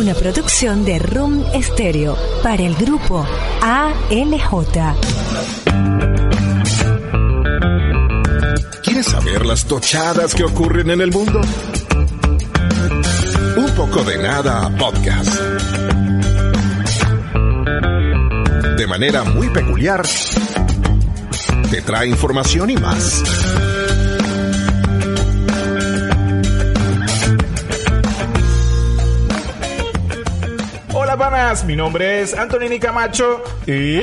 Una producción de Room Stereo para el grupo ALJ. ¿Quieres saber las tochadas que ocurren en el mundo? Un poco de nada podcast. De manera muy peculiar, te trae información y más. Mi nombre es Antonini Camacho y...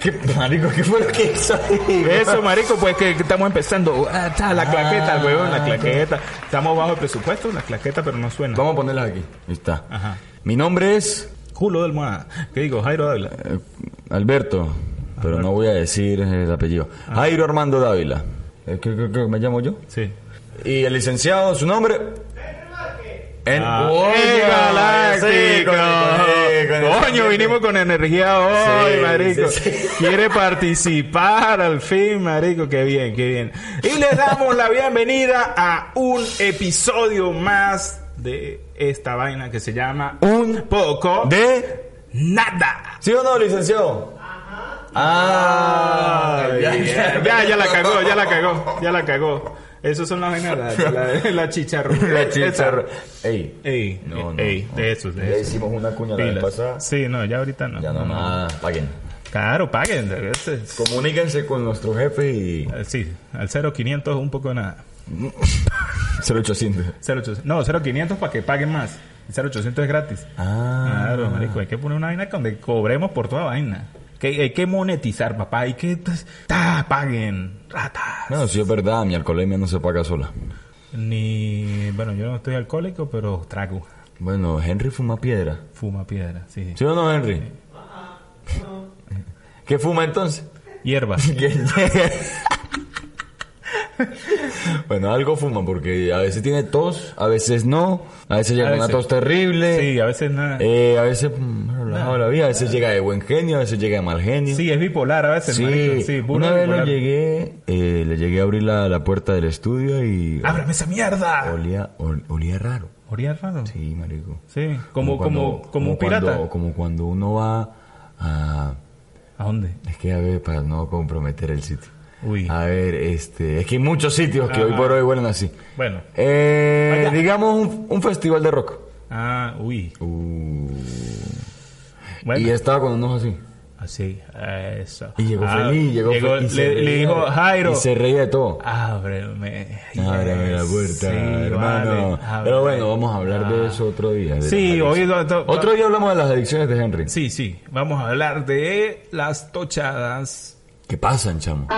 ¿Qué, marico, ¿qué fue lo que hizo ahí? Eso, marico, pues que, que estamos empezando. Ah, está, la claqueta, weón, la claqueta. Estamos bajo el presupuesto, la claqueta, pero no suena. Vamos a ponerlas aquí. Ahí está. Ajá. Mi nombre es Culo del Moa. ¿Qué digo? Jairo Dávila. eh, Alberto, pero no voy a decir el apellido. Jairo Armando Dávila. Eh, ¿Qué, qué- qué me llamo yo? Sí. Y el licenciado, su nombre. En Ah, Oye, ¡Eh, galáctico! sí, con- con- con- Coño, vinimos con energía hoy, Sí, marico. sí. Quiere participar al fin, marico. Qué bien, qué bien. Y les damos la bienvenida a un episodio más de esta vaina que se llama Un poco de. nada. ¿Sí o no, licenciado? Ah, ya, ya, ya, ya la cagó, ya la cagó, ya la cagó. Esos son las vainas, la, la, la chicharro. La chicharra. Ey. Ey, No, no, ey, no. de esos, de hicimos una cuña la pasada. Sí, no, ya ahorita no. Ya no, nada, paguen. Claro, paguen. Comuníquense con nuestro jefe y. eh, Sí, al 0500 un poco de nada. 0800. 0800, no, 0500 para que paguen más. El 0800 es gratis. Ah. Claro, marico, hay que poner una vaina donde cobremos por toda vaina. Que hay que monetizar, papá. Hay que... pues, ta, paguen. Ratas. No, sí es verdad, mi alcoholemia no se paga sola. Ni... Bueno, yo no estoy alcohólico, pero trago. Bueno, Henry fuma piedra. Fuma piedra, sí. ¿Sí o no, Henry? ¿Qué fuma entonces? Hierba. bueno, algo fuma porque a veces tiene tos, a veces no, a veces llega A una tos terrible, Sí, a veces nada. eh, a veces mm, relajado la vida, a veces llega de buen genio, a veces llega de mal genio. Sí, es bipolar a veces, Sí. Sí, una vez lo bipolar. llegué, eh, le llegué a abrir la, la puerta del estudio y ¡Ábrame esa mierda! olía, ol- olía raro. ¿Olía raro? Sí, marico. Sí, como, como, cuando- como, un pirata. Cuando, como cuando uno va a... ¿A dónde? Es que a ver, para no comprometer el sitio. Uy. A ver, este... Es que hay muchos sitios que hoy por hoy huelen así. Bueno. Eh, digamos un, un festival de rock. Ah, uy. Uh, Bueno. Y estaba con unos así. Así, eso. Y llegó Ah, feliz, llegó, llegó- feliz. le, dijo, Jairo, Y se reía de todo. ábreme. Ábrame la puerta, sí, hermano. vale, ábreme. Pero bueno, vamos a hablar de Ah. eso otro día. Sí, hoy... adicciones. do- do- Otro día hablamos de las adicciones de Henry. Sí, sí. Vamos a hablar de las tochadas. ¿Qué pasan, chamo?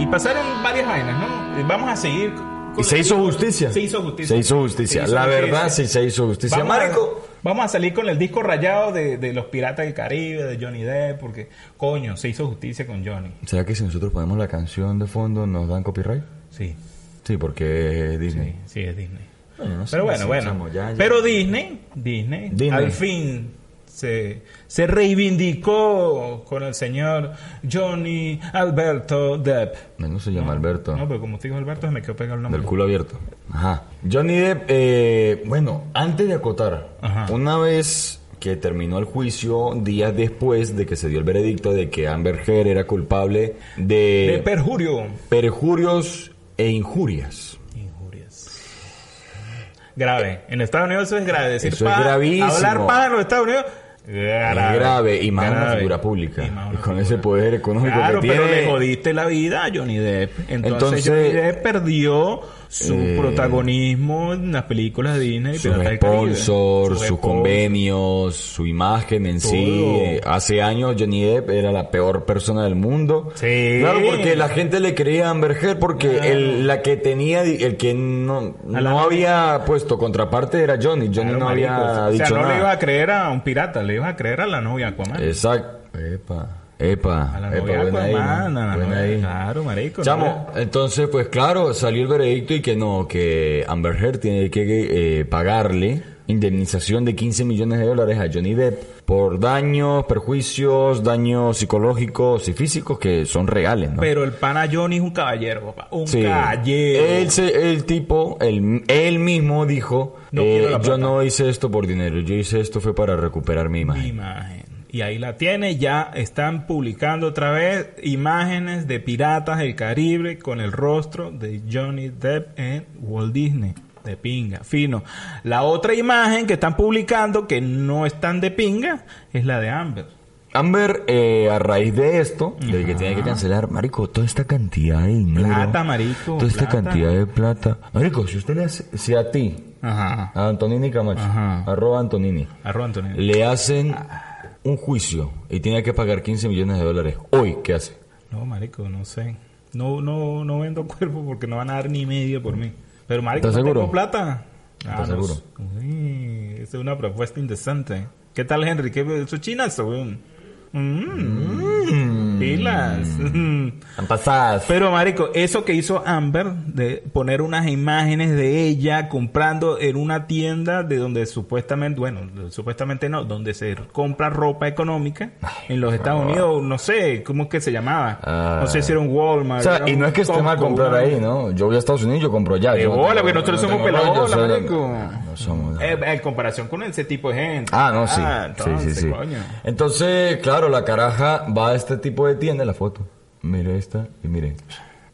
Y pasaron varias vainas, ¿no? Eh, Vamos a seguir... Y se hizo justicia. Se hizo justicia. Se hizo justicia. Se hizo La justicia. verdad, sí se hizo justicia. Vamos a, Marico. vamos a salir con el disco rayado de, de los Piratas del Caribe, de Johnny Depp, porque, coño, se hizo justicia con Johnny. ¿Será que si nosotros ponemos la canción de fondo nos dan copyright? Sí, Sí, porque es sí, Disney. sí, es Disney. Bueno, no sé, Pero no bueno, bueno. ya, ya. Pero Disney, Disney, Disney. al fin se, se reivindicó con el señor Johnny Alberto Depp. No, se llama Alberto. No, pero como te dijo Alberto, me quedó pegado el nombre. Del culo abierto. Ajá. Johnny Depp, eh, bueno, antes de acotar, Ajá. una vez que terminó el juicio, días después de que se dio el veredicto de que Amber Heard era culpable de, De perjurio. perjurios e injurias. Injurias. Grave. En Estados Unidos eso es grave. Decir Eso es gravísimo. Hablar paja en los Estados Unidos. Grave. Es grave y más una Grave. figura pública. Y una con figura. ese poder económico Claro, que pero tiene. le jodiste la vida a Johnny Depp. Entonces, Entonces, Johnny Depp perdió su eh, protagonismo en las películas de Disney. sus sponsors, sus convenios, su imagen en sí. Todo. Hace años Johnny Depp era la peor persona del mundo. Sí. Claro, porque la gente le creía a Amber Heard porque el, la que tenía, el que no, no novia. había puesto contraparte era Johnny. Johnny Claro, no marico. había o sea, dicho no le ibas a creer a un pirata, le ibas a creer a la novia Aquaman. Exacto. Epa, epa. a la epa, novia buena ahí, Aquaman, ¿no? a la Buena novia- ahí. Claro, marico. Chamo, entonces, pues claro, salió el veredicto y que no, que Amber Heard tiene que eh, pagarle indemnización de 15 millones de dólares a Johnny Depp por daños, perjuicios, daños psicológicos y físicos que son reales, ¿no? Pero el pana Johnny es un caballero, papá. Un Sí. caballero. Él el tipo, él, él mismo dijo, No eh, yo no hice esto por dinero, yo hice esto fue para recuperar mi imagen. imagen. Y ahí la tiene, ya están publicando otra vez imágenes de piratas del Caribe con el rostro de Johnny Depp en Walt Disney. De pinga, fino. La otra imagen que están publicando, que no es tan de pinga, es la de Amber. Amber, eh, a raíz de esto, de que tiene que cancelar, marico, toda esta cantidad de dinero. Plata, marico, Toda esta plata. cantidad de plata. Marico, si usted le hace, si a ti, Ajá. a Antonini Camacho, Ajá. arroba Antonini, Arroba Antonio. le hacen un juicio y tiene que pagar 15 millones de dólares, hoy, ¿qué hace? No, marico, no sé. No, no, no vendo cuerpo porque no van a dar ni medio por mí. Pero, marico, ¿Estás no seguro? tengo plata. ¿Estás no seguro? Uy, esa es una propuesta indecente. ¿Qué tal, Henry? ¿Qué eso es chinazo, weón? Mm. Pilas. Han pasadas. Pero, marico, eso que hizo Amber de poner unas imágenes de ella comprando en una tienda de donde supuestamente, bueno, supuestamente no, donde se compra ropa económica en los Estados Unidos, no sé, ¿cómo es que se llamaba? Ah. no sé si era un Walmart. O sea, era y no es que esté mal comprar ahí, ¿no? Yo voy a Estados Unidos y yo compro allá. De no bola, porque nosotros no somos soy- marico. No somos... Eh, en comparación con ese tipo de gente. Ah, no, sí. entonces, sí, sí, sí. coño. Entonces, claro, la caraja va a este tipo de tienda, la foto. Mire esta y mire.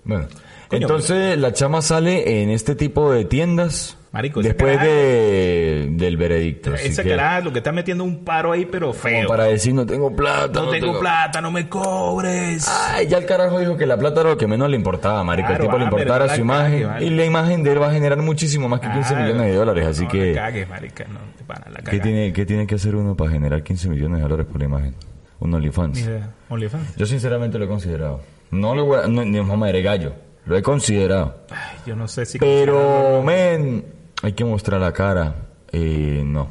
Bueno, Coño, entonces la chama sale en este tipo de tiendas Marico, después de, del veredicto. Esa que, caraja lo que está metiendo un paro ahí, pero como feo. para decir, no tengo plata. no, tengo plata, no me cobres. Ay, ya el carajo dijo que la plata era lo que menos le importaba, marico. Claro, el tipo le ah, importara no su imagen. cague. Y la imagen de él va a generar muchísimo más que 15 Claro. millones de dólares. Así no, que, la cagues, marica, no, te la ¿qué tiene, ¿qué tiene que hacer uno para generar 15 millones de dólares por la imagen? Un Ni OnlyFans. idea. OnlyFans. Yo sinceramente lo he considerado. No lo voy a, no, ni mamá de gallo. Lo he considerado. Ay, yo no sé si... Pero, men, hay que mostrar la cara. Eh, no.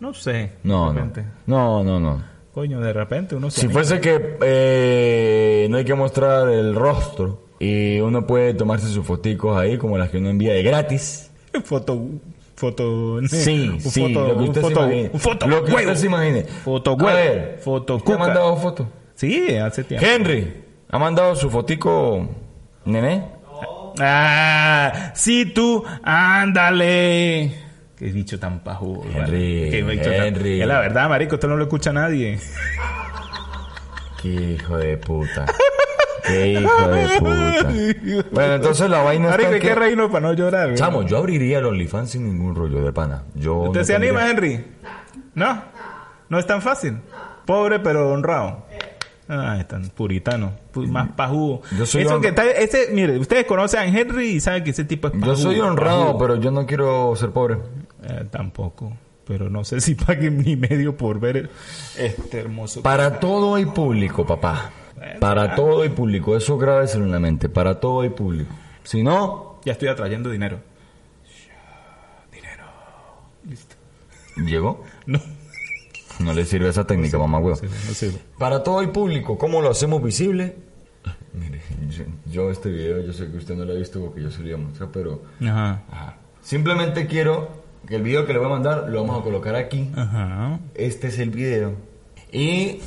No sé. No, no. No, no, no. Coño, de repente uno se... Si fuese que eh, no hay que mostrar el rostro y uno puede tomarse sus foticos ahí como las que uno envía de gratis. Foto... Foto... Sí, un sí, foto, lo que usted un se foto, imagine. Un foto lo que huevo. usted se imagine. Foto A huevo. ver, Foto ¿usted ha mandado foto? Sí, hace tiempo. Henry, ¿ha mandado su fotico, nene? Ah, sí, tú, ándale. Qué bicho tan pajudo. Henry. Qué bicho tan- Henry. Es la verdad, marico, esto no lo escucha nadie. Qué hijo de puta. Qué hijo de puta. Bueno, entonces la vaina Marico, está que reírnos para no llorar. güey. Chamo, yo abriría el OnlyFans sin ningún rollo de pana. Yo ¿Usted no se tendría- anima, Henry? ¿No? ¿No es tan fácil? Pobre pero honrado. Ah, es tan puritano. pu- más pajudo. Yo soy Eso hon- que está, ese, mire, ustedes conocen a Henry y saben que ese tipo es pajudo. Yo soy honrado, pajudo. pero yo no quiero ser pobre. Eh, tampoco. Pero no sé si paguen mi medio por ver este hermoso. Para todo hay público, papá. Para todo hay público. Eso grábeselo en la mente. Para todo hay público. Si no, Ya estoy atrayendo dinero. Dinero. Listo. llegó. No. No le sirve esa técnica, mamá huevo. sirve, no sirve. Para todo hay público. ¿Cómo lo hacemos visible? Mire, yo, yo este video, yo sé que usted no lo ha visto porque yo se lo iba a mostrar, pero... Ajá. Ajá. Simplemente quiero que el video que le voy a mandar lo vamos a colocar aquí. Ajá. Este es el video. Y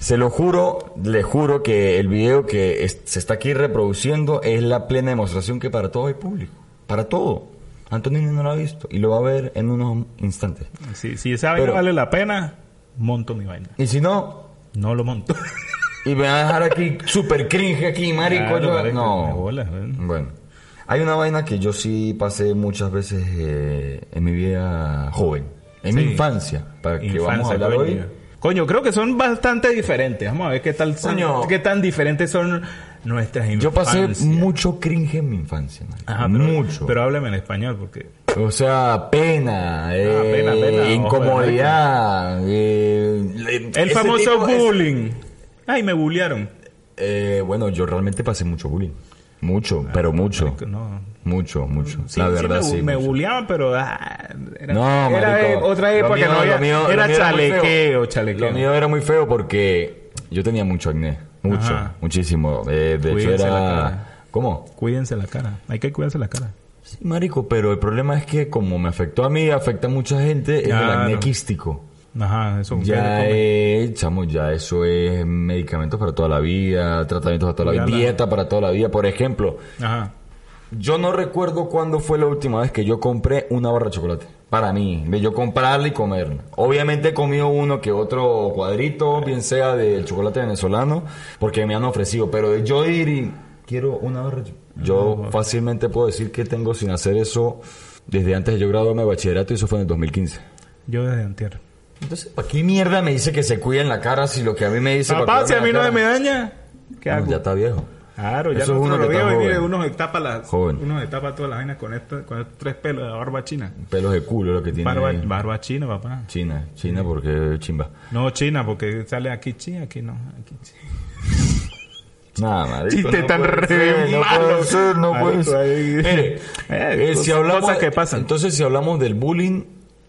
se lo juro, le juro que el video que es- se está aquí reproduciendo es la plena demostración que para todo hay público. Para todo. Antonio no lo ha visto y lo va a ver en unos instantes. Si, si vaina Pero- vale la pena, monto mi vaina. Y si no, No lo monto. y me va a dejar aquí super cringe aquí, marico. Claro, yo- no. bola, ¿eh? Bueno. Hay una vaina que yo sí pasé muchas veces eh, en mi vida joven. En mi infancia. Para que vamos a hablar hoy. Coño, creo que son bastante diferentes. Vamos a ver qué tal son- Coño. qué tan diferentes son nuestras infancias. Yo pasé mucho cringe en mi infancia. Ajá, pero, mucho. Pero háblame en español porque o sea, pena, eh, pena, incomodidad. eh, el famoso es- bullying. Ay, me bullearon. eh, bueno, yo realmente pasé mucho bullying. Mucho, pero mucho. Marico, no. Mucho, mucho. Sí, la sí verdad, me, sí. me mucho. bulleaban, pero ah, era, No, era marico, otra época que mío- no había. mío- era chalequeo, chalequeo. Lo mío era muy feo porque yo tenía mucho acné. Mucho, Ajá. muchísimo. Eh, de hecho Cuídense era... ¿Cómo? Cuídense la cara. Hay que cuidarse la cara. Sí, marico, pero el problema es que como me afectó a mí, afecta a mucha gente, es el acné quístico. Ajá, eso. Ya es, chamo, ya eso es medicamentos para toda la vida, tratamientos para toda la vida, la- dieta para toda la vida. Por ejemplo, Ajá. yo no recuerdo cuándo fue la última vez que yo compré una barra de chocolate. Para mí, de yo comprarla y comerla. Obviamente he comido uno que otro cuadrito, bien sea del chocolate venezolano, porque me han ofrecido. Pero de yo ir y quiero una barra. Yo fácilmente puedo decir que tengo sin hacer eso desde antes de yo graduarme de bachillerato y eso fue en el 2015. Yo desde antier. Entonces, ¿para qué mierda me dice que se cuida en la cara si lo que a mí me dice... Papá, si a mí no se me daña, ¿qué No, hago? ya está viejo. Claro, ya Eso es uno lo que veo y mire, uno se tapa las, Joven. uno se tapa todas las vainas con esto, con estos tres pelos de barba china. Pelos de culo lo que tiene. Barba, barba china, papá. China, China porque chimba. No china, porque sale aquí china, aquí no. Aquí sí. Nada, marico. Chiste no tan puede re ser, No puede ser, no puede ser. Mire, Eh, eh, si hablamos, cosas que pasan. Entonces, si hablamos del bullying,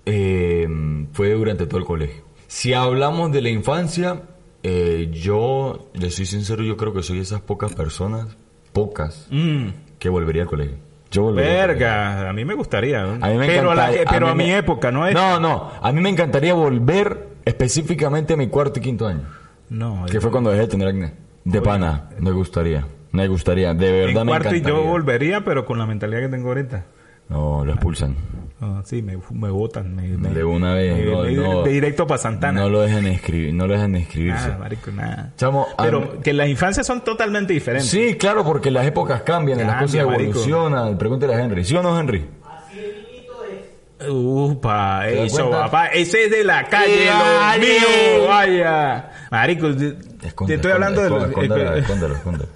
eh, fue durante todo el colegio. Si hablamos de la infancia, eh, yo, le soy sincero, yo creo que soy esas pocas personas, pocas, Mm, que volvería al colegio. Yo volvería verga, a mí me gustaría. ¿no? A mí me pero a, la- pero a, mí mi me- época, ¿no es? No, no. A mí me encantaría volver específicamente a mi cuarto y quinto año. No, Que fue cuando dejé de tener acné. De pana. Me gustaría. Me gustaría. De en verdad me cuarto y encantaría. yo volvería, pero con la mentalidad que tengo ahorita. No, lo expulsan. Ah, sí, me, me botan. Me, me- De una vez. me- no, no. de directo para Santana. No lo dejan escribir. No lo dejan escribirse. Nada, marico, nada. Chamo, pero que las infancias son totalmente diferentes. Sí, claro, porque las épocas cambian, las cosas marico. evolucionan. Pregúntale a Henry. ¿Sí o no, Henry? Upa, ¿Te das eso, papá. Ese es de la calle, lo mío, vaya. Marico, te, Esconde, te estoy hablando de los... Escóndelo, eh, escóndelo, escóndelo.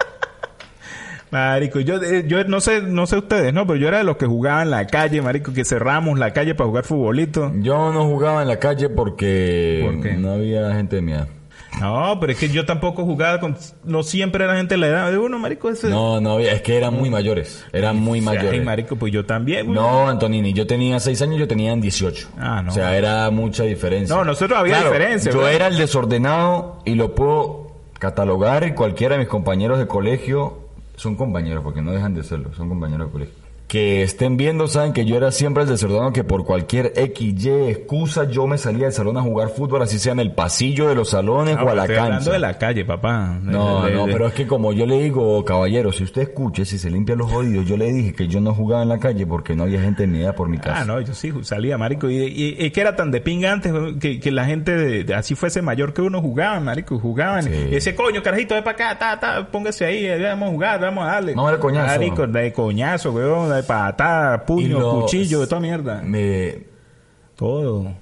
Marico, yo, eh, yo no sé, no sé ustedes, ¿no? Pero yo era de los que jugaban en la calle, marico, que cerramos la calle para jugar futbolito. Yo no jugaba en la calle porque no había gente de mi edad. No, pero es que yo tampoco jugaba con... No siempre era gente de la edad de uno, marico. Ese, No, no había. Es que eran muy mayores. Eran muy mayores. ay, marico, pues yo también. güey. No, Antonini, yo tenía 6 años, yo tenía 18. Ah, no. O sea, era mucha diferencia. No, nosotros había Claro, diferencia, Yo era el desordenado y lo puedo catalogar y cualquiera de mis compañeros de colegio son compañeros, porque no dejan de serlo, son compañeros de colegio. Que estén viendo, saben que yo era siempre el desordenado que por cualquier X, Y excusa yo me salía del salón a jugar fútbol, así sea en el pasillo de los salones Ah, o a la estoy hablando de la calle, papá. No, De- de- no, de- pero es que como yo le digo, caballero, si usted escuche, si se limpia los oídos, yo le dije que yo no jugaba en la calle porque no había gente de mi edad por mi casa. Ah, no, yo sí salía, marico. Y, y, y que era tan de pinga antes que, que la gente de, de- así fuese mayor que uno jugaba, marico. Jugaban. Sí. Y ese coño, carajito, ve para acá, ta, ta, póngase ahí, eh, vamos a jugar, vamos a darle. Vamos a darle coñazo. Marico, de coñazo, weón, de patada, puño, lo- cuchillo, de toda mierda. Me, Todo.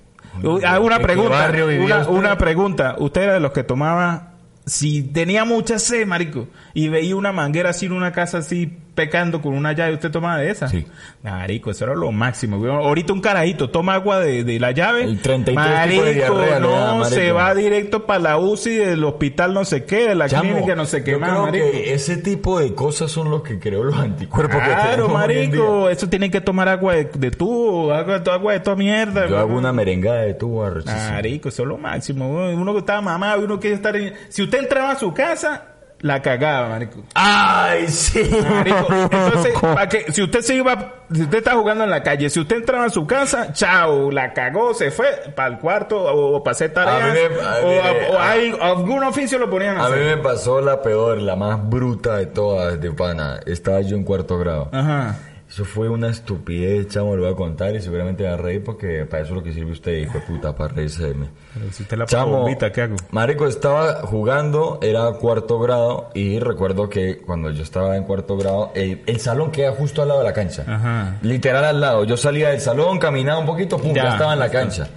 Ah, una ¿en qué pregunta, una, una pregunta. Usted era de los que tomaba, si tenía mucha sed, marico, y veía una manguera así en una casa así pecando con una llave, ¿usted tomaba de esa? Sí. Marico, eso era lo máximo. Ahorita un carajito toma agua de, de la llave. El 33 marico, de diarrea no, da, marico. se va directo para la UCI del hospital no sé qué, de la Chamo, clínica no sé qué yo más, creo marico. que ese tipo de cosas son los que creó los anticuerpos Claro, marico, eso tienen que tomar agua de, de tubo, agua, agua de toda mierda. Yo hago una merengada de tubo arrechísima. Marico, eso es lo máximo. Uno que estaba mamado, uno quiere estar en... Si usted entraba a su casa, la cagaba, marico. ¡Ay, sí! Marico, entonces, pa' que, si usted se iba, si usted está jugando en la calle, si usted entraba a su casa, chao, la cagó, se fue para el cuarto o, para hacer tareas, A mí me- a o, o a- hay- algún oficio lo ponían a A mí me pasó la peor, la más bruta de todas, de pana. Estaba yo en cuarto grado. Ajá. Eso fue una estupidez, chamo, lo voy a contar y seguramente va a reír porque para eso es lo que sirve usted, hijo de puta, para reírse de mí. Pero si usted la Chamo, bombita, ¿qué hago? Marico estaba jugando, era cuarto grado y recuerdo que cuando yo estaba en cuarto grado, el, el salón queda justo al lado de la cancha. Ajá. Literal al lado. Yo salía del salón, caminaba un poquito, pum, ya, Ya, estaba en la cancha.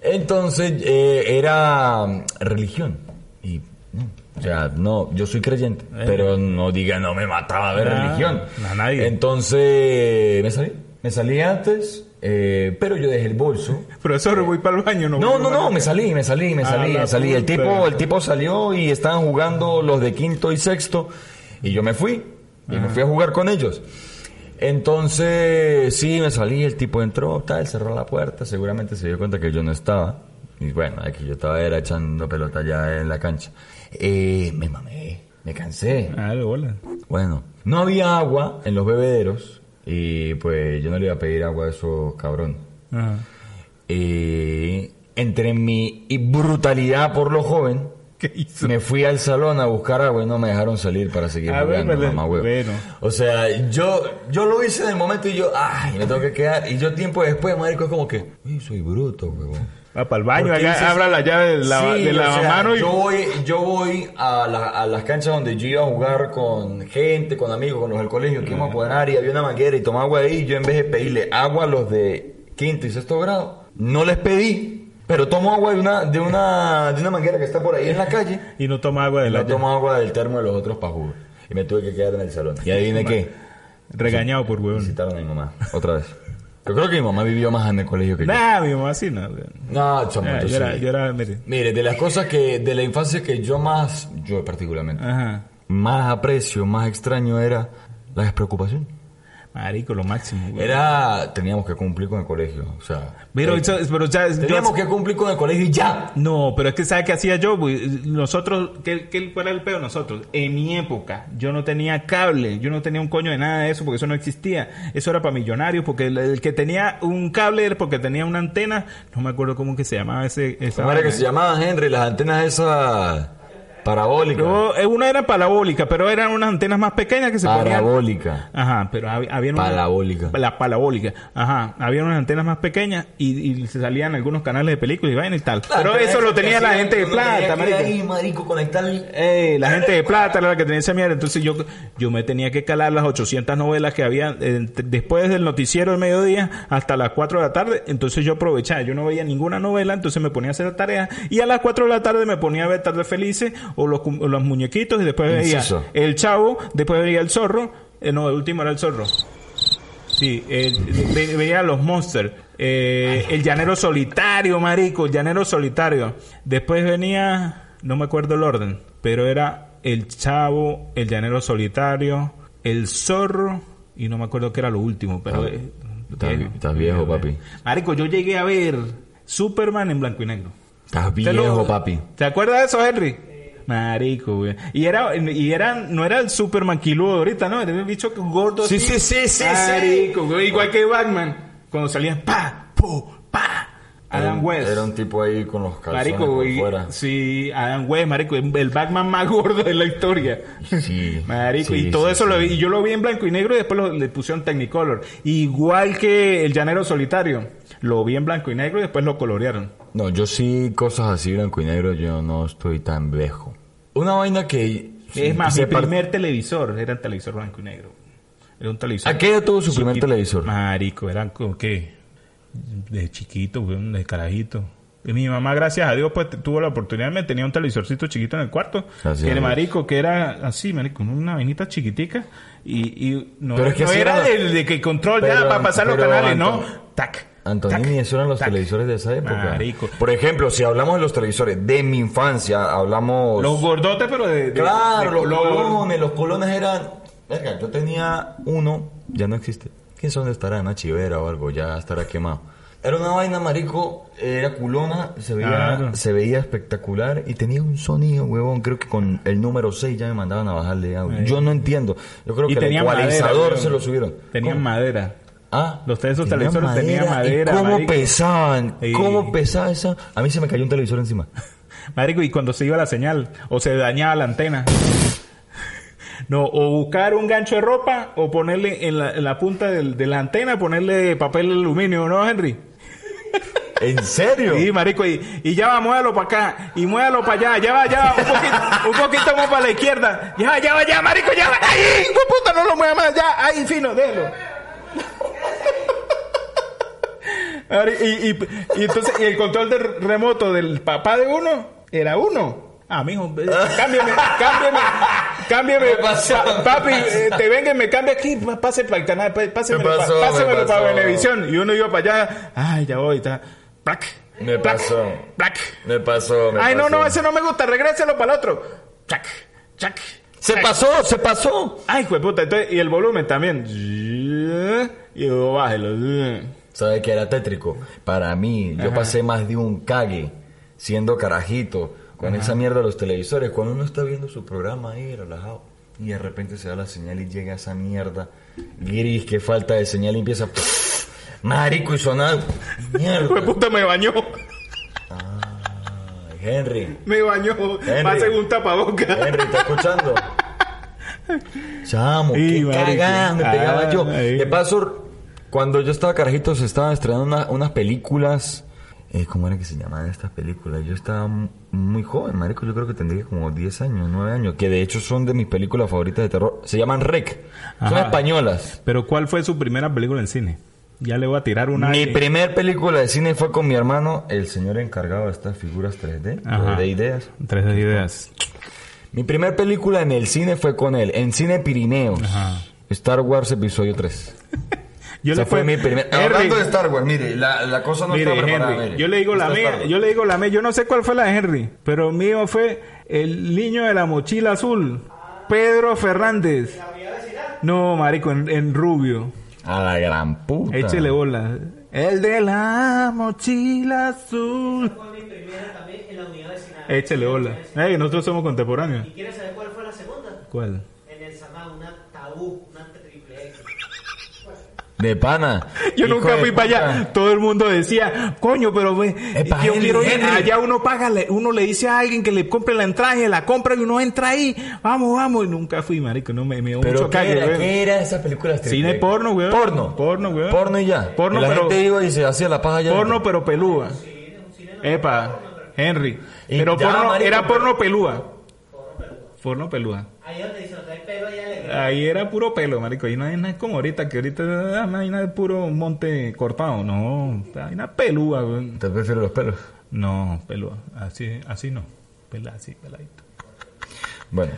Entonces eh, era mm, religión. Y, o sea, no, yo soy creyente, Eh. pero no diga, no me mataba ver Ah, religión. a nadie. Entonces, me salí. Me salí antes, eh, pero yo dejé el bolso. Profesor, voy para el baño, no. No, no, no, me salí, me salí, me Ah, salí, me salí. El tipo, el tipo salió y estaban jugando los de quinto y sexto y yo me fui y me fui a jugar con ellos. Entonces, sí, me salí, el tipo entró, tal, cerró la puerta, seguramente se dio cuenta que yo no estaba. Y bueno, aquí yo estaba era echando pelota ya en la cancha. Eh, me mamé, me cansé. Ah. Bueno, no había agua en los bebederos Y pues yo no le iba a pedir agua a esos cabrones. Ajá. Y entre mi brutalidad por lo joven, ¿Qué hizo? me fui al salón a buscar agua y no me dejaron salir para seguir A ver, jugando, vale. mamá. Bueno. O sea, yo, yo lo hice en el momento y yo, ay, me tengo que quedar. Y yo tiempo después, marico, es como que, uy, soy bruto, huevón. Va para el baño, acá dices- abra la llave de la, Sí, de la o sea, mano y... yo voy, yo voy a, la- a las canchas donde yo iba a jugar con gente, con amigos, con los del colegio, que íbamos a poder y había una manguera y tomaba agua ahí. Yo en vez de pedirle agua a los de quinto y sexto grado, no les pedí, pero tomo agua de una, de una, de una manguera que está por ahí en la calle. Y no toma agua de la No tomo agua del termo de los otros para jugar. Y me tuve que quedar en el salón. Y adivine qué, Regañado por huevón. visitaron a mi mamá, otra vez. Yo creo que mi mamá vivió más en el colegio que yo. Nah, mi mamá sí, no. No, chamo, yo era, sí. yo era, mire. Mire, de las cosas que, de la infancia que yo más, yo particularmente, Ajá. más aprecio, más extraño era la despreocupación. Marico, lo máximo, güey. Era, teníamos que cumplir con el colegio, o sea. Pero, eh, eso- pero ya, yo- teníamos que cumplir con el colegio y ya. No, pero es que ¿sabe qué hacía yo? güey? Nosotros, ¿qué, qué, cuál era el peor? Nosotros, en mi época, yo no tenía cable, yo no tenía un coño de nada de eso porque eso no existía. Eso era para millonarios, porque el, el que tenía un cable era porque tenía una antena, no me acuerdo cómo que se llamaba ese... Esa ¿Cómo era que se llamaban, Henry? Las antenas esas parabólicas. Luego, eh, una era parabólica, pero eran unas antenas más pequeñas que se ponían... Parabólica. Ajá, pero hab- había una... Parabólica. La parabólica. Ajá, había unas antenas más pequeñas y, y se salían algunos canales de películas y vaina y tal. pero eso lo tenía la gente de plata, marico. ahí, marico, conectar... La gente de plata era la que tenía esa mierda. Entonces yo, yo me tenía que calar las 800 novelas que había eh, después del noticiero del mediodía hasta las 4 de la tarde. Entonces yo aprovechaba, yo no veía ninguna novela, entonces me ponía a hacer la tarea. Y a las 4 de la tarde me ponía a ver Tarde Felices o los, o los muñequitos y después veía. El Chavo, después veía El Zorro. Eh, no, el último era El Zorro. Sí, eh, ve- veía los Monsters. Eh, el Llanero Solitario, marico, el Llanero Solitario. Después venía, no me acuerdo el orden, pero era El Chavo, el Llanero Solitario, El Zorro y no me acuerdo qué era lo último, pero... Estás- eh, estás viejo. papi. Marico, yo llegué a ver Superman en blanco y negro. Estás ¿Te lo- viejo, papi. ¿Te acuerdas de eso, Henry? Marico, güey. Y era, y era, no era el Superman quiludo de ahorita, ¿no? Era el bicho gordo Sí, así. sí, sí, sí, Marico, güey. Igual que Batman. Cuando salían pa, pu, pa. Adam Era- West. Era un tipo ahí con los calzones Marico, por güey. fuera. Sí, Adam West, marico. El Batman más gordo de la historia. Sí, Marico, sí, y todo sí, eso lo sí. vi. Y yo lo vi en blanco y negro y después lo- le pusieron Technicolor. Igual que el Llanero Solitario. Lo vi en blanco y negro y después lo colorearon. No, yo sí, cosas así blanco y negro, yo no estoy tan viejo. Una vaina que... Es más, mi primer televisor era el televisor blanco y negro. Era un televisor. ¿A qué edad tuvo su primer televisor? Marico, eran como que de chiquito, de carajito. Y mi mamá, gracias a Dios, pues tuvo la oportunidad, me tenía un televisorcito chiquito en el cuarto. Gracias que era marico, que era así, marico, una vainita chiquitica. Y, y no, Pero es que no así era era- de, de que control ya para pasar los canales, no. Tac. Antonini, esos eran los tac. televisores de esa época. Marico. Por ejemplo, si hablamos de los televisores de mi infancia, hablamos... Los gordotes, pero de, de- Claro, de los color. colones, los colones eran... Verga, yo tenía uno, ya no existe. ¿Quién sabe dónde estará? Una chivera o algo, ya estará quemado. Era una vaina, marico, era culona, se veía, Claro. se veía espectacular y tenía un sonido, huevón. Creo que con el número 6 ya me mandaban a bajarle audio. Yo no entiendo. Yo creo Y que el madera, ecualizador se lo subieron. Tenían ¿Cómo? madera. Ah, Los de esos televisores tenían madera, ¿Y cómo marico. pesaban? Sí. ¿Cómo pesaba esa? A mí se me cayó un televisor encima. Marico, y cuando se iba la señal, o se dañaba la antena. No, o buscar un gancho de ropa, o ponerle en la, en la punta del- de la antena, ponerle papel de aluminio, ¿no, Henry? ¿En serio? Sí, marico, y, y ya va, muévalo para acá, y muévalo para allá, ya va, ya va, un poquito, un poquito más para la izquierda, ya va, ya va, ya, marico, ya va, ahí, puta, no lo mueva más, ya, ahí, fino, déjalo. Mari- Y, y, y entonces, y el control de remoto del papá de uno era uno. Ah, mijo, eh, cámbiame, cámbiame, cámbiame, pa- papi, eh, te venga y me cambia aquí, pa- pase para el canal, pa- pásemelo, Me pa- pasó, me pásemelo para. Venevisión. Y uno iba para allá, ay, ya voy, está, plac, Me plac, pasó. plac. Me pasó, me Ay, no, pasó. no, ese no me gusta, regréselo para el otro. Chac, chac. Se pasó, se pasó. Ay, hijo de puta, entonces, y el volumen también. Y yo, bájelo. ¿Sabe qué era tétrico? Para mí, yo pasé más de un cague siendo carajito con esa mierda de los televisores. Cuando uno está viendo su programa ahí relajado, Y de repente se da la señal y llega esa mierda gris que falta de señal y empieza. Marico y sonado. Mierda. puta, me bañó. Ay, Henry. Me bañó. Henry. Va a ser un tapaboca. Henry, ¿está escuchando? Chamo, Sí, qué cagada me pegaba Ah, yo. ahí. De paso, cuando yo estaba carajito se estaban estrenando una- unas películas. Eh, ¿Cómo era que se llamaban estas películas? Yo estaba muy joven, marico. Yo creo que tendría como 10 años, 9 años. Que de hecho son de mis películas favoritas de terror. Se llaman Rec. Son Ajá. españolas. Pero ¿cuál fue su primera película en cine? Ya le voy a tirar una. Mi primer película de cine fue con mi hermano, el señor encargado de estas figuras 3D, Ajá. de ideas. Tres de ideas. Mi primer película en el cine fue con él, en Cine Pirineos. Ajá. Star Wars Episodio 3. Yo Esa le fue mi primer... Hablando de Henry, Star Wars, mire, la, la cosa no mire, está preparada, Henry, mire. yo le digo la mía, yo le digo la mía, yo no sé cuál fue la de Henry, pero mío fue el niño de la mochila azul, Pedro Fernández. No, marico, en, en rubio. A la gran puta. Échele bola. El de la mochila azul. Fue mi primera también en la unidad vecinal. Échele bola. Ey, nosotros somos contemporáneos. ¿Y quieres saber cuál fue la segunda? ¿Cuál? En el Samá, una tabú. De pana. Yo Hijo nunca fui para allá. Todo el mundo decía, coño, pero ve, Epa, yo quiero ir. Allá uno paga, uno le dice a alguien que le compre la entrada la compra y uno entra ahí. Vamos, vamos. Y nunca fui, marico. No me, me dio Pero mucho ¿qué cague, era? ¿Qué era esa película? Cine porno, weón. Porno. Porno, weón. Porno y ya. Porno, Y la pero- gente iba y se hacía la paja allá. Porno, pero pelúa. Epa, Henry. Y Pero ya, porno, marico, era porno pelúa. Porno pelúa. Ahí donde dice, no hay pelo, ahí era puro pelo, marico. Ahí no hay nada como ahorita, que ahorita ah, no hay nada de puro monte cortado. No, hay una pelúa, weón. ¿Te prefieres los pelos? No, pelúa. Así, así no. Pela, así, peladito. Bueno.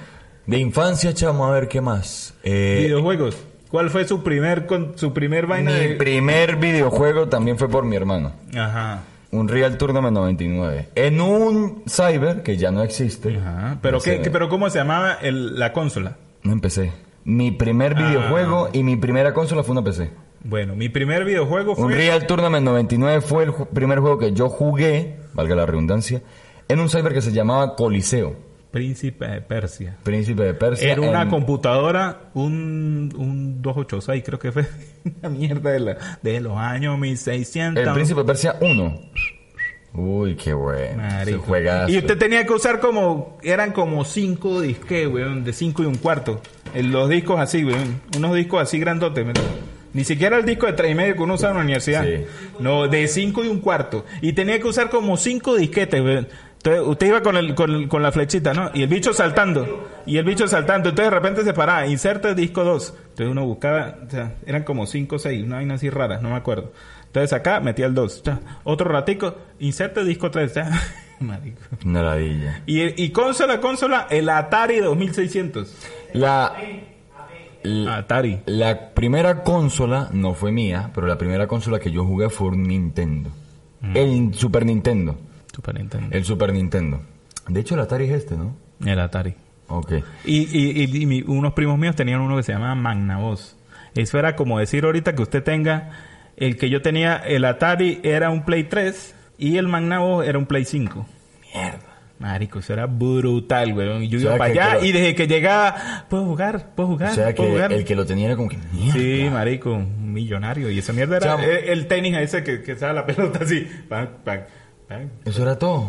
De infancia, chamo, a ver qué más. Eh, Videojuegos. ¿Cuál fue su primer, con, su primer vaina mi de...? primer videojuego también fue por mi hermano. Ajá. Un Real Tournament 99. En un cyber que ya no existe. Ajá. ¿Pero, No qué, pero cómo se llamaba el, la consola? No empecé. Mi primer Ah. videojuego y mi primera consola fue una PC. Bueno, mi primer videojuego Un fue... Real Tournament 99 fue el ju- primer juego que yo jugué, valga la redundancia, en un cyber que se llamaba Coliseo, Príncipe de Persia. Príncipe de Persia. Era una en- computadora, un, un 286 creo que fue. Una mierda de, la- de los años 1600. El Príncipe de Persia 1. Uy, qué bueno. Y usted tenía que usar como, eran como cinco disques, weón, de cinco y un cuarto. Los discos así, weón. Unos discos así grandotes, ¿me entiendes? Ni siquiera el disco de tres y medio que uno usaba en la universidad. Sí. No, de cinco y un cuarto. Y tenía que usar como cinco disquetes, weón. Entonces, usted iba con, el, con, con la flechita, ¿no? Y el bicho saltando. Y el bicho saltando. Entonces, de repente se paraba. Inserte disco 2. Entonces, uno buscaba, o sea, eran como cinco o seis. Una vaina así rara, no me acuerdo. Entonces, acá metía el 2. Otro ratico, inserte disco 3. Marico. Una ladilla. Y, y consola, consola, el Atari 2600. La, la, Atari. la primera consola no fue mía, pero la primera consola que yo jugué fue un Nintendo. Mm. El Super Nintendo. Super Nintendo. El Super Nintendo. De hecho, el Atari es este, ¿no? El Atari. Ok. Y, y, y- y mi- unos primos míos tenían uno que se llamaba Magnavox. Eso era como decir ahorita que usted tenga, el que yo tenía, el Atari era un Play 3 y el Magnavox era un Play 5. Mierda. Marico, eso era brutal, weón. Y yo O sea, iba para allá lo- y desde que llegaba, puedo jugar, puedo jugar, O sea puedo que jugar. el que lo tenía era como que mierda. Sí, marico, un millonario. Y esa mierda era Chamo. el, tenis ese que, que sale la pelota así. Pan, pan. Eso era todo.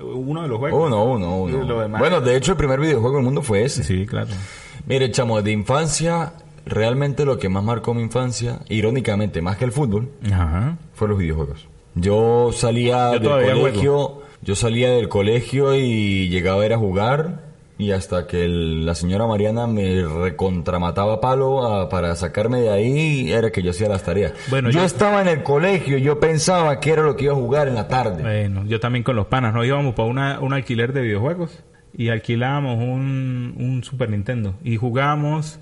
Uno de los juegos. Uno, uno, lo uno. demás- Bueno, de hecho, el primer videojuego del mundo fue ese. Sí, claro. Mire, chamo, de infancia, realmente lo que más marcó mi infancia, irónicamente, más que el fútbol, Ajá. fue los videojuegos. Yo salía Yo del colegio, yo salía del colegio y llegaba a ir a jugar y hasta que el- la señora Mariana me recontramataba palo a- para sacarme de ahí, era que yo hacía las tareas. Bueno, yo, yo- estaba en el colegio, yo pensaba que era lo que iba a jugar en la tarde. Bueno, yo también con los panas, nos íbamos para una, un alquiler de videojuegos y alquilábamos un, un Super Nintendo y jugábamos,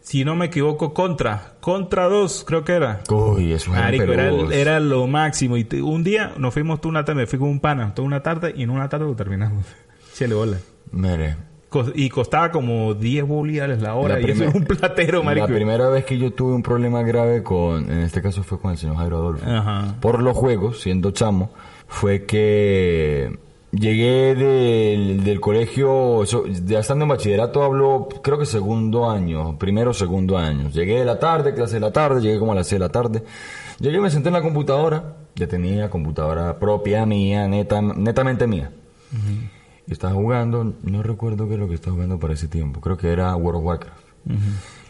si no me equivoco, Contra, Contra 2 creo que era. Uy, eso Marico, era, era lo máximo. Y te- un día nos fuimos toda una tarde, me fui con un pana, toda una tarde y en una tarde lo terminamos. Chele bola. Mire, Y costaba como 10 bolívares la hora La y eso es un platero, marico. La primera vez que yo tuve un problema grave con, en este caso fue con el señor Jairo Adolfo, Ajá. por los juegos, siendo chamo, fue que Llegué del, del colegio, ya estando en bachillerato hablo, creo que segundo año, primero segundo año. Llegué de la tarde, clase de la tarde, llegué como a las 6 de la tarde. Llegué, me senté en la computadora, ya tenía computadora propia mía, neta, netamente mía. Estaba jugando, no recuerdo qué es lo que estaba jugando para ese tiempo, creo que era World of Warcraft.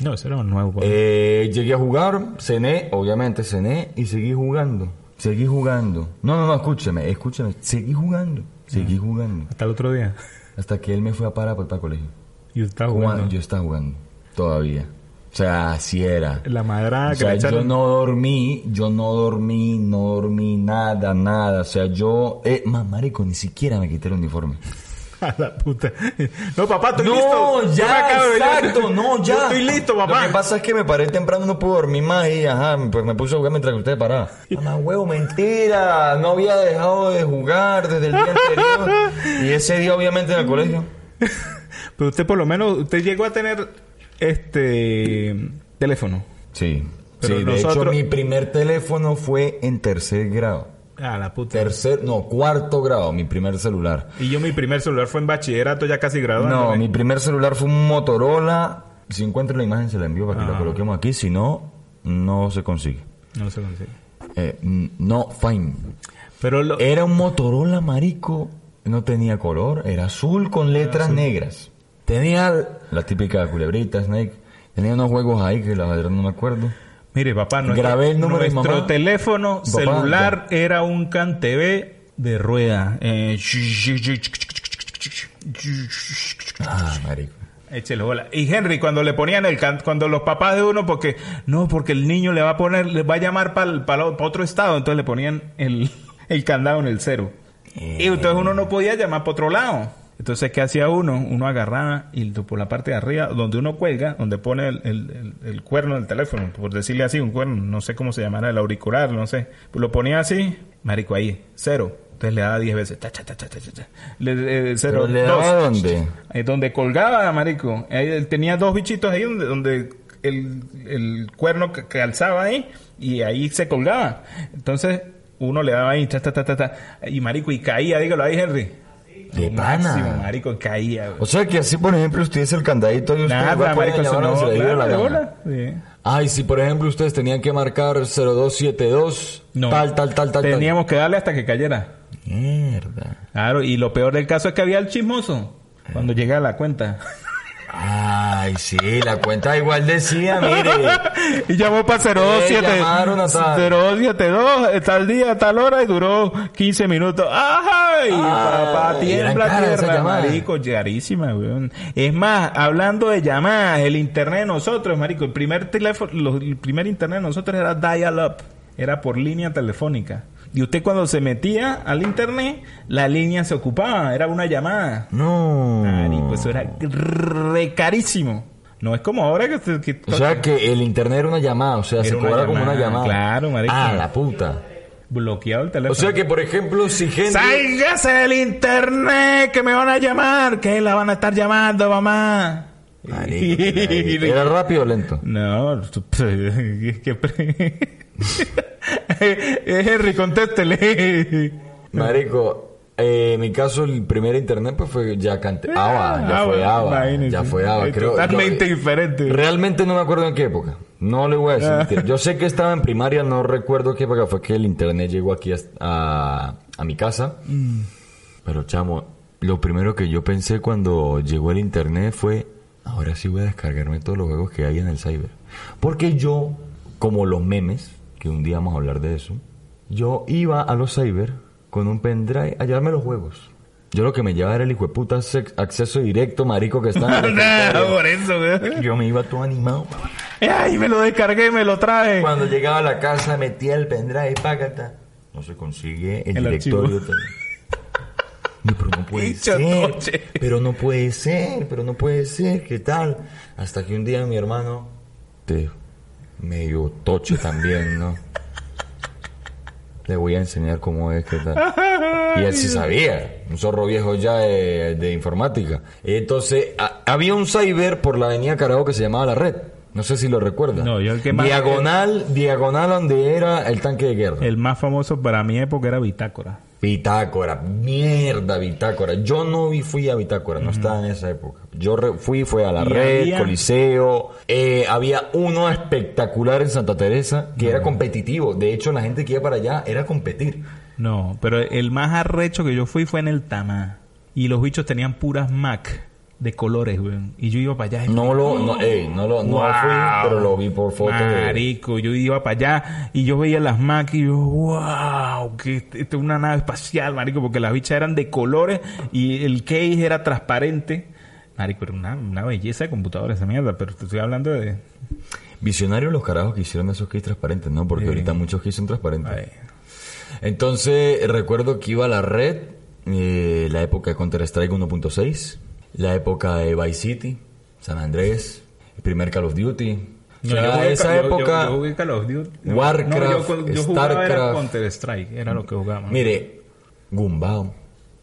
No, ese era un nuevo. juego. Eh, llegué a jugar, cené, obviamente cené y seguí jugando. Seguí jugando. No, no, no, escúcheme, escúcheme. Seguí jugando, seguí jugando. Hasta el otro día. Hasta que él me fue a parar para el colegio. Y usted estaba Jugando, jugando. Yo estaba jugando, todavía. O sea, así era. La madrada O sea, yo no dormí, yo no dormí, no dormí nada, nada. O sea, yo... Eh, más marico, ni siquiera me quité el uniforme. A la puta. No, papá, estoy no, listo. Me ya, de exacto, no, ya. Yo estoy listo, papá. Lo que pasa es que me paré temprano, no pude dormir más y, ajá, pues me puse a jugar mientras que usted paraba. Mamá, huevo, mentira. No había dejado de jugar desde el día anterior. Y ese día, obviamente, en el colegio. Pero usted por lo menos, usted llegó a tener este teléfono. Sí. Pero sí, de nosotros- hecho, mi primer teléfono fue en tercer grado. A la puta. Tercer, no, cuarto grado, mi primer celular. Y yo mi primer celular fue en bachillerato, ya casi graduado. No, mi primer celular fue un Motorola. Si encuentro la imagen, se la envío para que la Ah. coloquemos aquí. Si no, no se consigue. No se consigue. Eh, no, fine. Pero lo, Era un Motorola marico. No tenía color, era azul con letras negras. Tenía la típica culebrita, Snake. Tenía unos juegos ahí que la verdad no me acuerdo. Mire, papá, nuestro, Grabé el número de nuestro mamá. teléfono Papá, celular era un CanTV de rueda. Eh, Ah, marico. Échele bola. Y Henry, cuando le ponían el can, cuando los papás de uno, porque no, porque el niño le va a poner, le va a llamar para otro estado, entonces le ponían el, el candado en el cero. Y entonces uno no podía llamar para otro lado. Entonces, ¿qué hacía uno? Uno agarraba y por la parte de arriba, donde uno cuelga, donde pone el, el- el- cuerno del teléfono, por decirle así, un cuerno, no sé cómo se llamará, el auricular, no sé. Pues lo ponía así, marico, ahí, cero. Entonces le daba 10 veces. Ta, ta, ta, ta, ta, ta, ta. Le, eh, cero, ¿Pero le dos. daba dónde? Eh, donde colgaba, marico. Tenía dos bichitos ahí donde, donde el, el cuerno que, que alzaba ahí y ahí se colgaba. Entonces uno le daba ahí, ta, ta, ta, ta, ta, y marico, y caía, dígalo ahí, Henry. De Máximo, pana. marico, caía. güey. O sea que así, por ejemplo, usted es el candadito y usted Nada, va marico, eso no, se claro, la bola, sí. Ay, si por ejemplo ustedes tenían que marcar 0272, No. tal, tal, tal, tal. Teníamos que darle hasta que cayera. Mierda. Claro, y lo peor del caso es que había el chismoso. Cuando llega a la cuenta. Ay, sí, la cuenta igual decía, mire. y llamó para 027 Eh, llamaron a tal. 072 tal día, tal hora y duró 15 minutos. ¡Ay! Ah, papá, tiembla tierra, marico, carísima, weón. Es más, hablando de llamadas, el internet de nosotros, marico, el primer teléfono, el primer internet de nosotros era dial-up, era por línea telefónica. Y usted cuando se metía al internet, la línea se ocupaba, era una llamada. No. Marico, eso era re carísimo. No es como ahora que... se- que- O sea que el internet era una llamada, o sea, Era se una cobra como una llamada, claro, marico. Ah, la puta. bloqueado el teléfono. O sea que, por ejemplo, si gente... ¡Sálgase del internet! ¡Que me van a llamar! ¿Que la van a estar llamando, mamá? Marico, ¿Era rápido o lento? No, que... Henry, contéstele. Marico, eh, en mi caso el primer internet pues fue ya cante Ava, ya Ah, fue bueno, Ava, ya fue Ava, creo. Totalmente yo- diferente. Realmente no me acuerdo en qué época. No le voy a decir. Ah. Yo sé que estaba en primaria, no recuerdo qué época fue que el internet llegó aquí a, a, a mi casa. Mm. Pero chamo, lo primero que yo pensé cuando llegó el internet fue, ahora sí voy a descargarme todos los juegos que hay en el cyber. Porque yo, como los memes, que un día vamos a hablar de eso, yo iba a los cyber con un pendrive a llevarme los juegos. Yo lo que me llevaba era el hijo de puta acceso directo, marico, que está en escritorio. por eso, güey. Yo me iba todo animado. ¡Ay, me lo descargué, me lo traje! Cuando llegaba a la casa metía el pendrive, págata. No se consigue el, El directorio. No, pero no puede ser. Pero no puede ser, pero no puede ser. ¿Qué tal? Hasta que un día mi hermano, te medio toche también, ¿no? Le voy a enseñar cómo es, qué tal. Y él sí sabía, un zorro viejo ya de, de informática. Entonces, a- había un cyber por la avenida Carabobo que se llamaba La Red. No sé si lo recuerda. No, yo el que más- Diagonal, diagonal donde era el tanque de guerra. El más famoso para mi época era Bitácora. Bitácora, mierda, Bitácora. Yo no fui a Bitácora, no estaba en esa época. Yo fui, fue a la Y red, había- Coliseo. Eh, había uno espectacular en Santa Teresa que era competitivo. De hecho, la gente que iba para allá era competir. No, pero el más arrecho que yo fui fue en el Tamá. Y los bichos tenían puras Mac de colores, weón. Y yo iba para allá. No lo, no, ey, no lo, no Wow. fui, pero lo vi por foto. de- Marico, yo iba para allá y yo veía las Mac y yo, wow, que esto es una nave espacial, marico, porque las bichas eran de colores y el case era transparente. Marico, era una, una belleza de computadora esa mierda, pero te estoy hablando de... Visionarios los carajos que hicieron esos keys transparentes, ¿no? Porque Sí. ahorita muchos keys son transparentes. Ay, Entonces, recuerdo que iba a la red, eh, la época de Counter-Strike 1.6, la época de Vice City, San Andrés, el primer Call of Duty. O No, sea, yo jugué- esa yo- yo- época, yo jugué Call of Duty. No, Warcraft, no, yo, yo jugaba era Starcraft. Counter Strike, era lo que jugábamos. mire, Gumbao,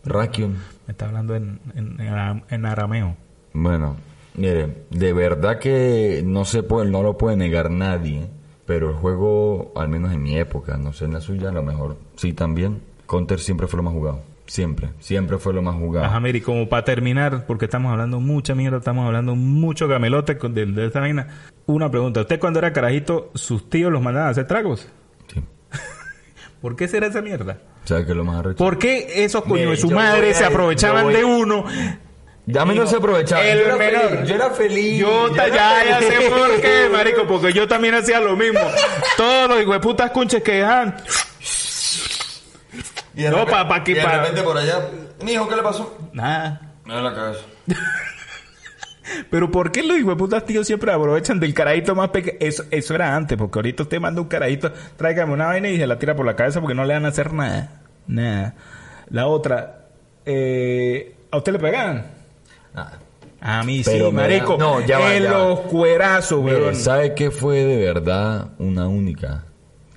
Rakion. Me está hablando en, en, en aram- en arameo. Bueno, mire, de verdad que no se puede, no lo puede negar nadie, pero el juego, al menos en mi época, no sé en la suya, a lo mejor sí también, Counter siempre fue lo más jugado. Siempre, siempre fue lo más jugado. Ajá, mire, y como para terminar, porque estamos hablando mucha mierda, estamos hablando mucho gamelote con- de, de esta vaina. Una pregunta, ¿usted cuando era carajito, sus tíos los mandaban a hacer tragos? Sí. ¿Por qué será esa mierda? ¿Sabes qué es lo más arrecho? ¿Por qué esos coños de su madre se aprovechaban voy- de uno? Ya no se aprovechaba. El yo, era menor. feliz, yo era feliz. Yo yo ta- era ya, ya sé por qué, marico, porque yo también hacía lo mismo. Todos los hijueputas cunches que dejan. Y de No, pa- pa' y de pa- repente por allá. Mijo, ¿qué le pasó? Nada. Me da la cabeza. Pero ¿por qué los hijueputas tíos siempre aprovechan del carajito más pequeño? Eso, eso era antes, porque ahorita usted manda un carajito, tráigame una vaina y se la tira por la cabeza porque no le van a hacer nada. Nada. La otra, eh, ¿a usted le pegan? Nada. A mí Pero sí, marico. no, ya va, en ya va. los cuerazos, weón. ¿Sabe qué fue de verdad una única?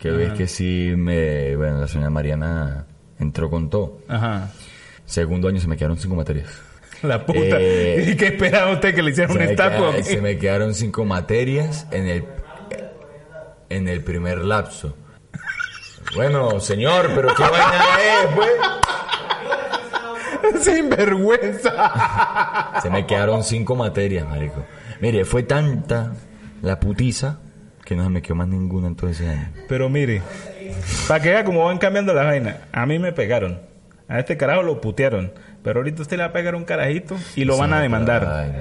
Que ves que sí me... Bueno, la señora Mariana entró con todo. Ajá. Segundo año se me quedaron cinco materias. La puta. Eh, ¿Y qué esperaba usted que le hicieran se, una estatua? queda- se me quedaron cinco materias en el en el primer lapso. Bueno, señor, pero qué vaina es, pues. Sin vergüenza. Se me quedaron cinco materias, marico. Mire, fue tanta la putiza que no se me quedó más ninguna en todo ese año. Pero mire, para que vea cómo van cambiando las vainas. A mí me pegaron. A este carajo lo putearon. Pero ahorita usted le va a pegar un carajito y lo van a demandar.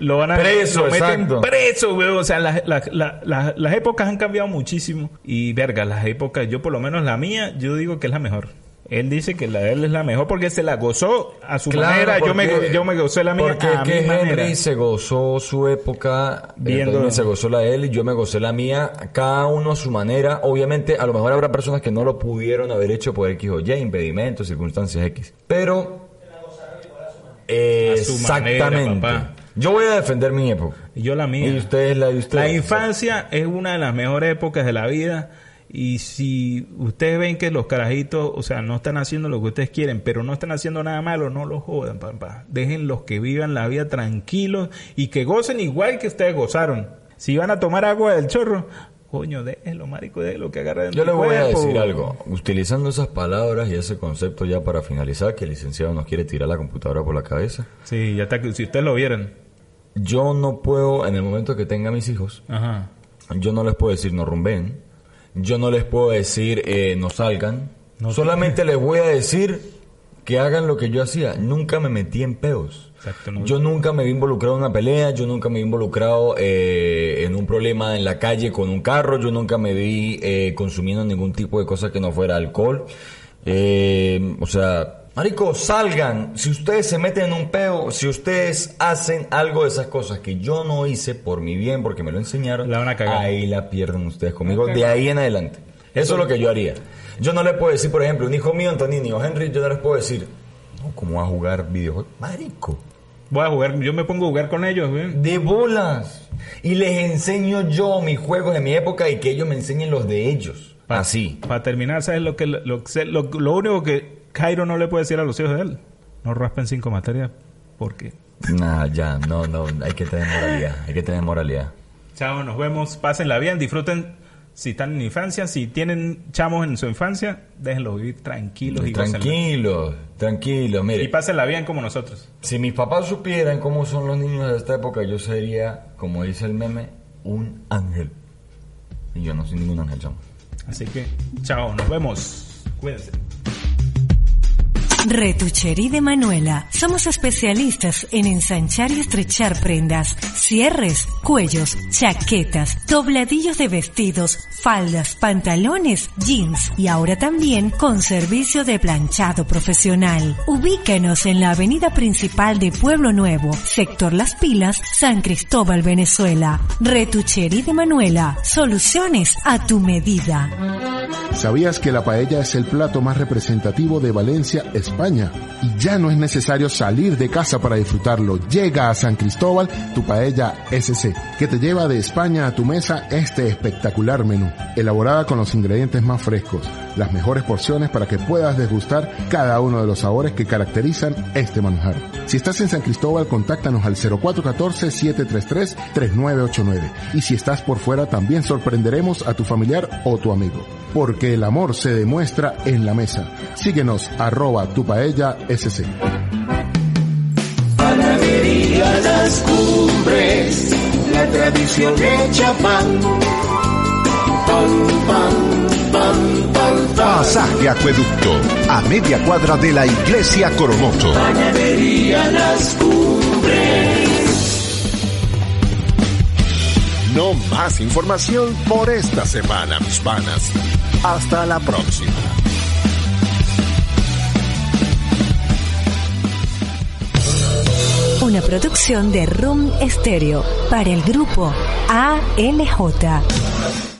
Lo van a Preso, lo meten exacto. preso, weón. O sea, las, las- las- las- las épocas han cambiado muchísimo. Y verga, las épocas, yo por lo menos la mía, yo digo que es la mejor. Él dice que la de él es la mejor porque se la gozó a su Claro, manera. Yo me, yo me gocé la mía Porque a que mi manera. Henry se gozó su época, Viendo- viendo se gozó la de él y yo me gocé la mía, cada uno a su manera. Obviamente, a lo mejor habrá personas que no lo pudieron haber hecho por X o Y, impedimentos, circunstancias X. Pero, eh, A su manera, exactamente. papá. Yo voy a defender mi época. Y yo la mía. Y ustedes la de ustedes. La infancia es una de las mejores épocas de la vida y si ustedes ven que los carajitos, o sea, no están haciendo lo que ustedes quieren, pero no están haciendo nada malo, no los jodan, papá. Déjenlos que vivan la vida tranquilos y que gocen igual que ustedes gozaron. Si van a tomar agua del chorro, coño, déjenlo, marico, déjenlo que agarren Yo le voy a decir algo. Utilizando esas palabras y ese concepto ya para finalizar, que el licenciado nos quiere tirar la computadora por la cabeza. Sí, ya está, si ustedes lo vieron. Yo no puedo, en el momento que tenga mis hijos, Ajá. Yo no les puedo decir no rumben. Yo no les puedo decir eh, no salgan. No Solamente les voy a decir que hagan lo que yo hacía. Nunca me metí en peos. Exacto, no- Yo nunca me vi involucrado en una pelea. Yo nunca me vi involucrado eh, en un problema en la calle con un carro. Yo nunca me vi eh, consumiendo ningún tipo de cosa que no fuera alcohol. Eh, o sea, marico, salgan. Si ustedes se meten en un peo, si ustedes hacen algo de esas cosas que yo no hice por mi bien, porque me lo enseñaron, La van a cagar. ahí la pierden ustedes conmigo. De ahí en adelante. Eso es lo que yo haría. Yo no le puedo decir, por ejemplo, un hijo mío, Antonini o Henry, yo no les puedo decir, no, ¿cómo va a jugar videojuegos? Marico. Voy a jugar, yo me pongo a jugar con ellos, güey. De bolas. Y les enseño yo mis juegos de mi época y que ellos me enseñen los de ellos. Así. Para terminar, ¿sabes lo que lo, lo, lo único que Cairo no le puede decir a los hijos de él? No raspen cinco materias. porque Nah, ya, no, no, hay que tener moralidad, hay que tener moralidad. Chao, nos vemos. Pásenla bien, disfruten. Si están en infancia, si tienen chamos en su infancia, déjenlos vivir tranquilos y gócenla. Tranquilo, tranquilo, mire. Y pásenla bien como nosotros. Si mis papás supieran cómo son los niños de esta época, yo sería, como dice el meme, un ángel. Y yo no soy ningún ángel, chamo. Así que, chao, nos vemos. Cuídense. Retucherí de Manuela. Somos especialistas en ensanchar y estrechar prendas, cierres, cuellos, chaquetas, dobladillos de vestidos, faldas, pantalones, jeans y ahora también con servicio de planchado profesional. Ubícanos en la avenida principal de Pueblo Nuevo, sector Las Pilas, San Cristóbal, Venezuela. Retucherí de Manuela. Soluciones a tu medida. ¿Sabías que la paella es el plato más representativo de Valencia, España? Y ya no es necesario salir de casa para disfrutarlo. Llega a San Cristóbal tu paella SC, que te lleva de España a tu mesa este espectacular menú, elaborada con los ingredientes más frescos, las mejores porciones para que puedas degustar cada uno de los sabores que caracterizan este manjar. Si estás en San Cristóbal, contáctanos al 0414-733-3989. Y si estás por fuera, también sorprenderemos a tu familiar o tu amigo. Porque el amor se demuestra en la mesa. Síguenos, arroba tu paella SC. La tradición hecha pan. Pasaje Acueducto, a media cuadra de la Iglesia Coromoto. Panadería Las Cumbres. No más información por esta semana, mis panas. Hasta la próxima. Una producción de Room Stereo para el grupo ALJ.